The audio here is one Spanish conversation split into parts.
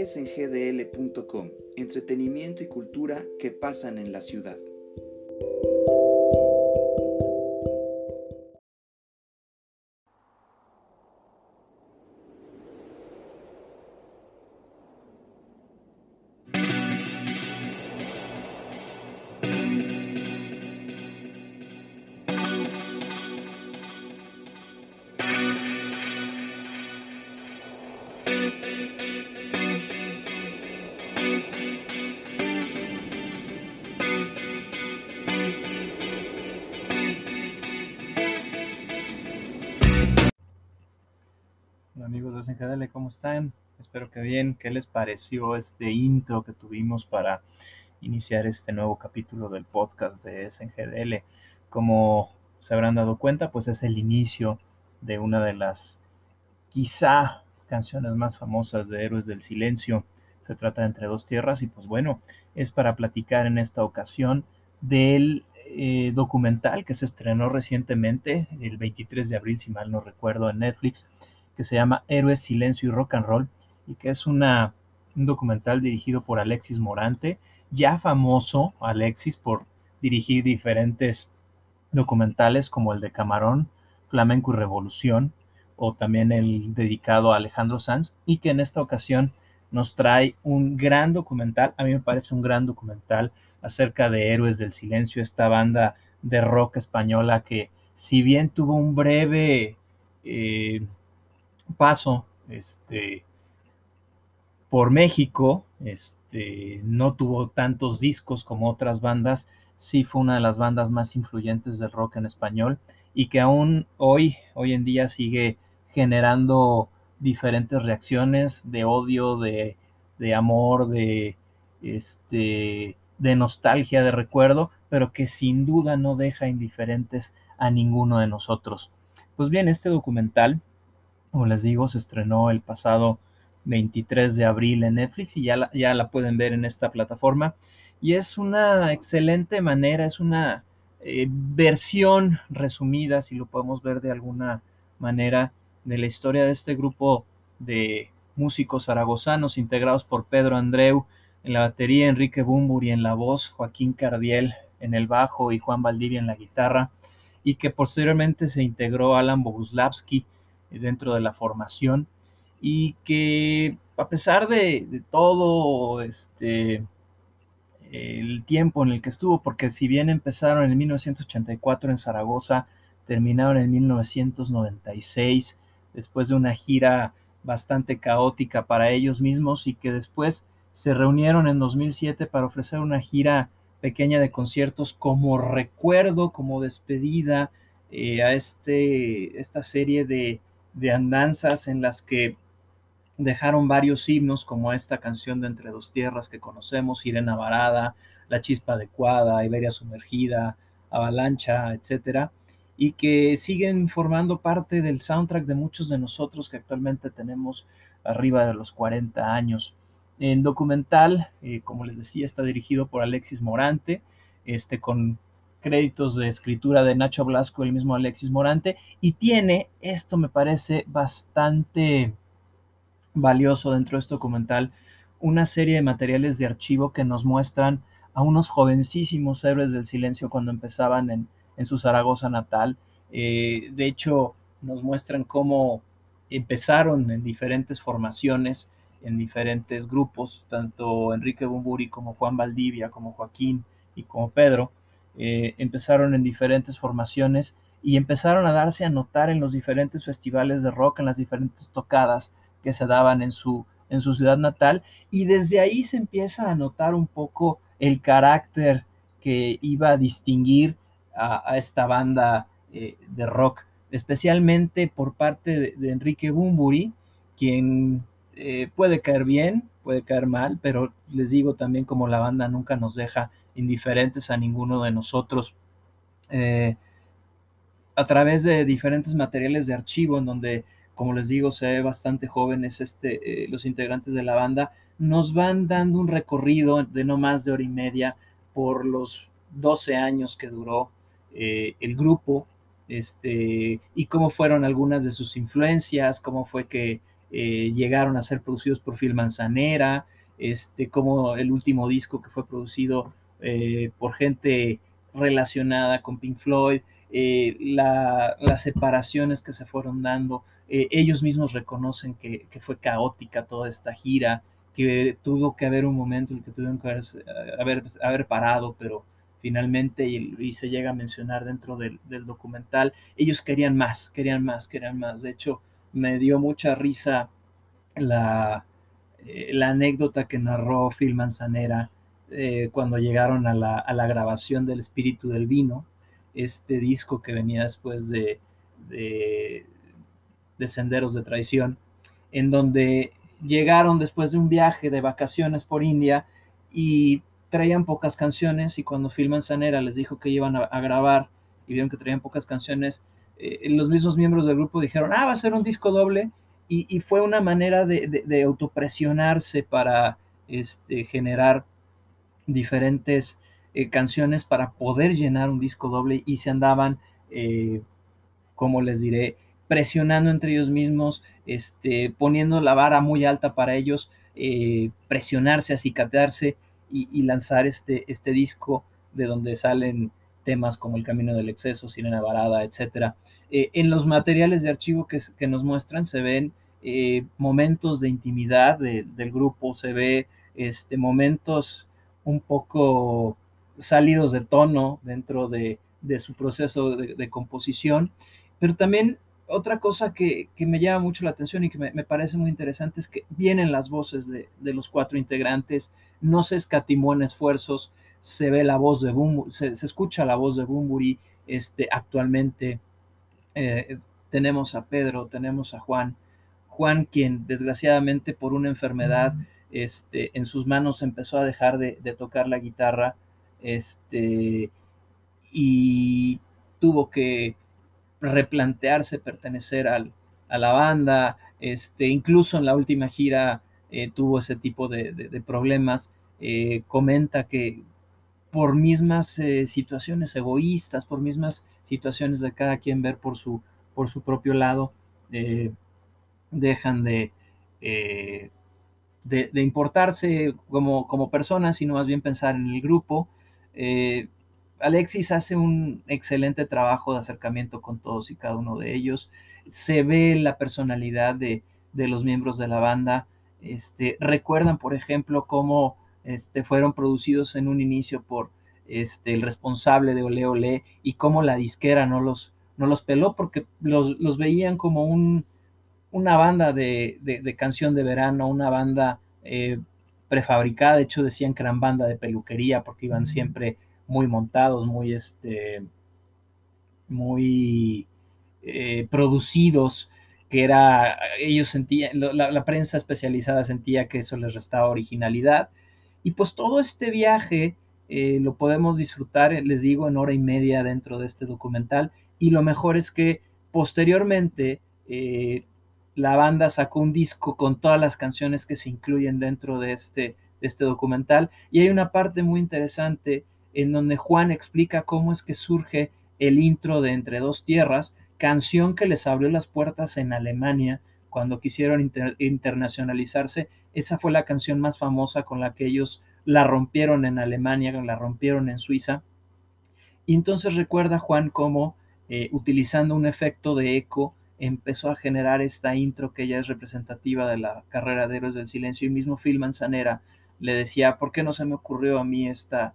es en gdl.com, entretenimiento y cultura que pasan en la ciudad. ¿Cómo están? Espero que bien. ¿Qué les pareció este intro que tuvimos para iniciar este nuevo capítulo del podcast de SNGDL? Como se habrán dado cuenta, pues es el inicio de una de las quizá canciones más famosas de Héroes del Silencio. Se trata de Entre dos Tierras y pues bueno, es para platicar en esta ocasión del eh, documental que se estrenó recientemente, el 23 de abril, si mal no recuerdo, en Netflix, que se llama Héroes, Silencio y Rock and Roll y que es un documental dirigido por Alexis Morante, ya famoso Alexis por dirigir diferentes documentales como el de Camarón, Flamenco y Revolución, o también el dedicado a Alejandro Sanz, y que en esta ocasión nos trae un gran documental, a mí me parece un gran documental acerca de Héroes del Silencio, esta banda de rock española que si bien tuvo un breve eh, paso este, por México, este, no tuvo tantos discos como otras bandas, sí fue una de las bandas más influyentes del rock en español y que aún hoy, hoy en día sigue generando diferentes reacciones de odio, de, de amor, de, este, de nostalgia, de recuerdo, pero que sin duda no deja indiferentes a ninguno de nosotros. Pues bien, este documental como les digo, se estrenó el pasado 23 de abril en Netflix y ya la, ya la pueden ver en esta plataforma. Y es una excelente manera, es una eh, versión resumida, si lo podemos ver de alguna manera, de la historia de este grupo de músicos zaragozanos integrados por Pedro Andreu en la batería, Enrique Bumburi en la voz, Joaquín Cardiel en el bajo y Juan Valdivia en la guitarra, y que posteriormente se integró Alan Boguslavski dentro de la formación y que a pesar de, todo este el tiempo en el que estuvo, porque si bien empezaron en 1984 en Zaragoza, terminaron en 1996, después de una gira bastante caótica para ellos mismos y que después se reunieron en 2007 para ofrecer una gira pequeña de conciertos como recuerdo, como despedida eh, a este, esta serie de de andanzas en las que dejaron varios himnos como esta canción de Entre dos Tierras que conocemos, Irena Varada, La Chispa Adecuada, Iberia Sumergida, Avalancha, etcétera, y que siguen formando parte del soundtrack de muchos de nosotros que actualmente tenemos arriba de los 40 años. El documental, eh, como les decía, está dirigido por Alexis Morante, este, con créditos de escritura de Nacho Blasco, el mismo Alexis Morante, y tiene, esto me parece bastante valioso dentro de este documental, una serie de materiales de archivo que nos muestran a unos jovencísimos héroes del silencio cuando empezaban en, su Zaragoza natal. Eh, de hecho, nos muestran cómo empezaron en diferentes formaciones, en diferentes grupos, tanto Enrique Bumburi como Juan Valdivia, como Joaquín y como Pedro, eh, empezaron en diferentes formaciones y empezaron a darse a notar en los diferentes festivales de rock, en las diferentes tocadas que se daban en su, en su ciudad natal, y desde ahí se empieza a notar un poco el carácter que iba a distinguir a, esta banda eh, de rock, especialmente por parte de, Enrique Bumburi, quien eh, puede caer bien, puede caer mal, pero les digo también como la banda nunca nos deja indiferentes a ninguno de nosotros. Eh, a través de diferentes materiales de archivo, en donde, como les digo, se ve bastante jóvenes este, eh, los integrantes de la banda, nos van dando un recorrido de no más de hora y media por los 12 años que duró eh, el grupo, este, y cómo fueron algunas de sus influencias, cómo fue que llegaron a ser producidos por Phil Manzanera, este, como el último disco que fue producido eh, por gente relacionada con Pink Floyd, eh, las separaciones que se fueron dando, ellos mismos reconocen que, fue caótica toda esta gira, que tuvo que haber un momento en el que tuvieron que haber, parado, pero finalmente, y, se llega a mencionar dentro del, documental, ellos querían más, querían más, querían más. De hecho, me dio mucha risa la, eh, la anécdota que narró Phil Manzanera eh, cuando llegaron a la, a la, grabación del Espíritu del Vino, este disco que venía después de, de, de Senderos de Traición, en donde llegaron después de un viaje de vacaciones por India y traían pocas canciones y cuando Phil Manzanera les dijo que iban a, grabar y vieron que traían pocas canciones, eh, los mismos miembros del grupo dijeron, ah, va a ser un disco doble y, fue una manera de, autopresionarse para este, generar diferentes eh, canciones para poder llenar un disco doble y se andaban, eh, como les diré, presionando entre ellos mismos, este, poniendo la vara muy alta para ellos, eh, presionarse, acicatearse y, lanzar este, este disco de donde salen temas como El Camino del Exceso, Sirena Varada, etc. En los materiales de archivo que, nos muestran se ven momentos de intimidad del grupo, se ve este, momentos un poco salidos de tono dentro de, su proceso de, composición, pero también otra cosa que, me llama mucho la atención y que me, parece muy interesante es que vienen las voces de, los cuatro integrantes, no se escatimó en esfuerzos, se ve la voz de Bumburi, se, escucha la voz de Bumburi este, actualmente. Eh, tenemos a Pedro, tenemos a Juan. Juan, quien desgraciadamente por una enfermedad este, en sus manos empezó a dejar de, tocar la guitarra este, y tuvo que replantearse pertenecer a la banda, este, incluso en la última gira eh, tuvo ese tipo de, problemas. Eh, comenta que por mismas eh, situaciones egoístas, por mismas situaciones de cada quien ver por su, propio lado, dejan de, de, importarse como, como personas, sino más bien pensar en el grupo. Eh, Alexis hace un excelente trabajo de acercamiento con todos y cada uno de ellos. Se ve la personalidad de, de los miembros de la banda. Este, recuerdan, por ejemplo, cómo este, fueron producidos en un inicio por este, el responsable de Ole Ole y cómo la disquera no los, no los peló porque los, los veían como un, una banda de, de, de, canción de verano, una banda eh, prefabricada, de hecho decían que eran banda de peluquería porque iban siempre muy montados, muy, este, muy eh, producidos, que era, ellos sentían, la, la, prensa especializada sentía que eso les restaba originalidad. Y pues todo este viaje eh, lo podemos disfrutar, les digo, en hora y media dentro de este documental. Y lo mejor es que posteriormente eh, la banda sacó un disco con todas las canciones que se incluyen dentro de este, de este documental. Y hay una parte muy interesante en donde Juan explica cómo es que surge el intro de Entre dos Tierras, canción que les abrió las puertas en Alemania cuando quisieron inter internacionalizarse. Esa fue la canción más famosa con la que ellos la rompieron en Alemania, la rompieron en Suiza. Y entonces recuerda Juan cómo eh, utilizando un efecto de eco empezó a generar esta intro que ya es representativa de la carrera de Héroes del Silencio. Y mismo Phil Manzanera le decía, ¿por qué no se me ocurrió a mí esta,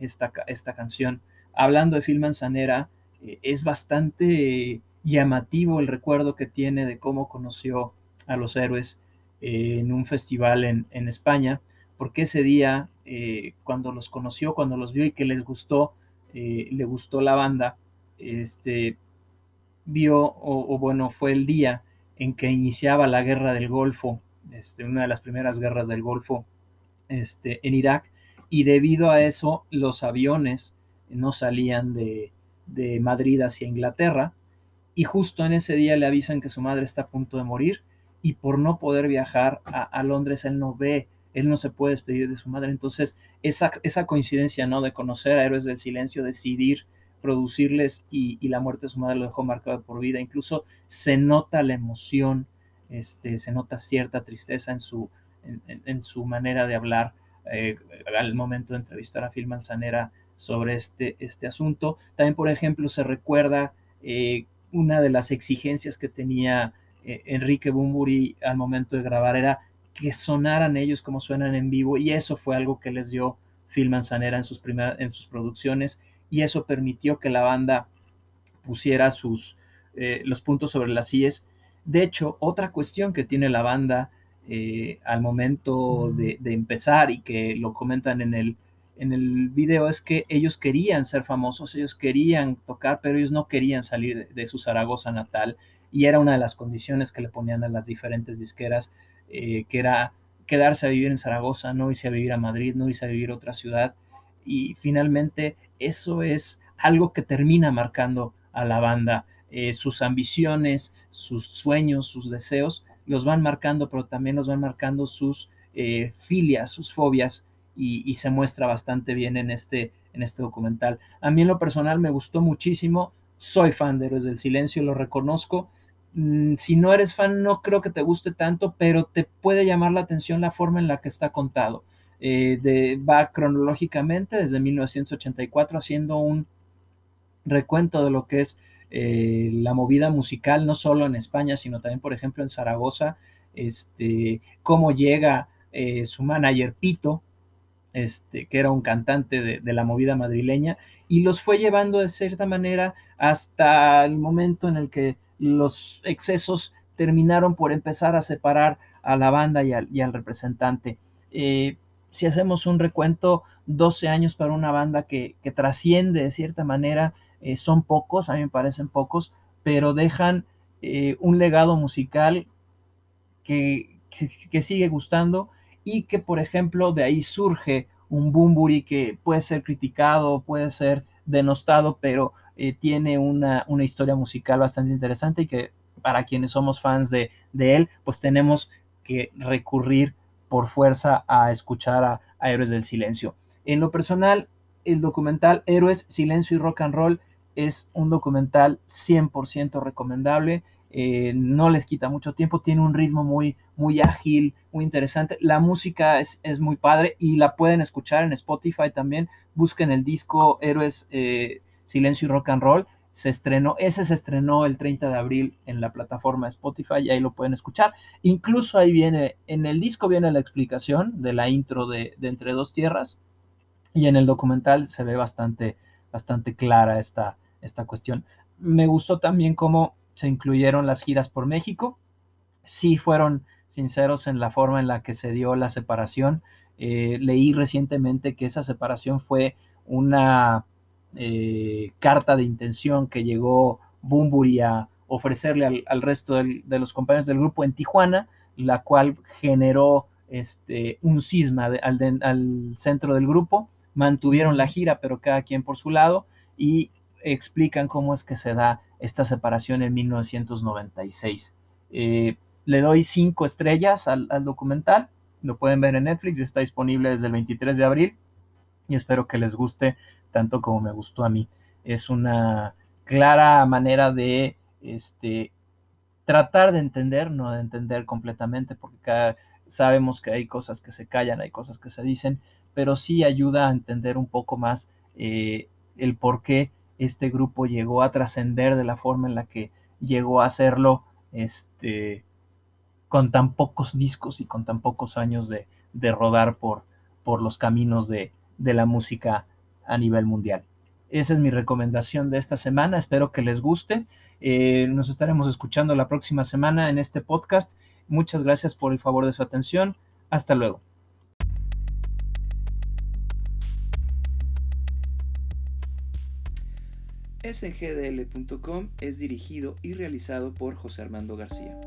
esta, esta canción? Hablando de Phil Manzanera, eh, es bastante llamativo el recuerdo que tiene de cómo conoció a los héroes eh, en un festival en, en España porque ese día, eh, cuando los conoció, cuando los vio y que les gustó, le gustó la banda, este, vio, o, bueno, fue el día en que iniciaba la guerra del Golfo, este, una de las primeras guerras del Golfo este, en Irak, y debido a eso los aviones no salían de, de Madrid hacia Inglaterra, y justo en ese día le avisan que su madre está a punto de morir, y por no poder viajar a, a Londres, él no ve él no se puede despedir de su madre. Entonces, esa, esa coincidencia, ¿no? De conocer a Héroes del Silencio, decidir producirles y, la muerte de su madre lo dejó marcado por vida. Incluso se nota la emoción este, se nota cierta tristeza en su, en, su manera de hablar eh, al momento de entrevistar a Phil Manzanera sobre este, este asunto. También, por ejemplo, se recuerda eh, una de las exigencias que tenía eh, Enrique Bumburi al momento de grabar era que sonaran ellos como suenan en vivo y eso fue algo que les dio Phil Manzanera en sus, primeras, en sus producciones y eso permitió que la banda pusiera sus, eh, los puntos sobre las IES. De hecho, otra cuestión que tiene la banda eh, al momento de, empezar y que lo comentan en el, en el video es que ellos querían ser famosos, ellos querían tocar, pero ellos no querían salir de, su Zaragoza natal y era una de las condiciones que le ponían a las diferentes disqueras, eh, que era quedarse a vivir en Zaragoza, no irse a vivir a Madrid, no irse a vivir a otra ciudad. Y finalmente eso es algo que termina marcando a la banda. Eh, sus ambiciones, sus sueños, sus deseos, los van marcando, pero también los van marcando sus eh, filias, sus fobias, y, se muestra bastante bien en este, en este documental. A mí en lo personal me gustó muchísimo, soy fan de Héroes del Silencio, lo reconozco. Mm, si no eres fan, no creo que te guste tanto, pero te puede llamar la atención la forma en la que está contado. Eh, de, va cronológicamente desde 1984 haciendo un recuento de lo que es eh, la movida musical, no solo en España, sino también, por ejemplo, en Zaragoza, este, cómo llega eh, su manager Pito, este, que era un cantante de, la movida madrileña, y los fue llevando de cierta manera hasta el momento en el que los excesos terminaron por empezar a separar a la banda y al, representante. Si hacemos un recuento, 12 años para una banda que, trasciende de cierta manera eh, son pocos, a mí me parecen pocos, pero dejan eh, un legado musical que, que, sigue gustando y que, por ejemplo, de ahí surge un Bumburi que puede ser criticado, puede ser denostado, pero eh, tiene una, una, historia musical bastante interesante y que para quienes somos fans de, de él, pues tenemos que recurrir por fuerza a escuchar a, Héroes del Silencio. En lo personal, el documental Héroes, Silencio y Rock and Roll es un documental 100% recomendable. Eh, no les quita mucho tiempo, tiene un ritmo muy, muy ágil, muy interesante. La música es, muy padre y la pueden escuchar en Spotify también. Busquen el disco Héroes eh, Silencio y Rock and Roll. Se estrenó, ese se estrenó el 30 de abril en la plataforma Spotify y ahí lo pueden escuchar. Incluso ahí viene, en el disco viene la explicación de la intro de, de Entre Dos Tierras y en el documental se ve bastante, bastante clara esta, esta cuestión. Me gustó también cómo se incluyeron las giras por México. Sí fueron sinceros en la forma en la que se dio la separación. Eh, leí recientemente que esa separación fue una eh, carta de intención que llegó Bumburi a ofrecerle al, resto de los compañeros del grupo en Tijuana, la cual generó este, un cisma al, al centro del grupo. Mantuvieron la gira, pero cada quien por su lado, y explican cómo es que se da esta separación en 1996. Eh, le doy cinco estrellas al, documental, lo pueden ver en Netflix, está disponible desde el 23 de abril y espero que les guste tanto como me gustó a mí. Es una clara manera de este, tratar de entender, no de entender completamente, porque sabemos que hay cosas que se callan, hay cosas que se dicen, pero sí ayuda a entender un poco más eh, el por qué este grupo llegó a trascender de la forma en la que llegó a hacerlo este, con tan pocos discos y con tan pocos años de, rodar por, por los caminos de, la música a nivel mundial. Esa es mi recomendación de esta semana. Espero que les guste. Eh, nos estaremos escuchando la próxima semana en este podcast. Muchas gracias por el favor de su atención. Hasta luego. SGDL.com es dirigido y realizado por José Armando García.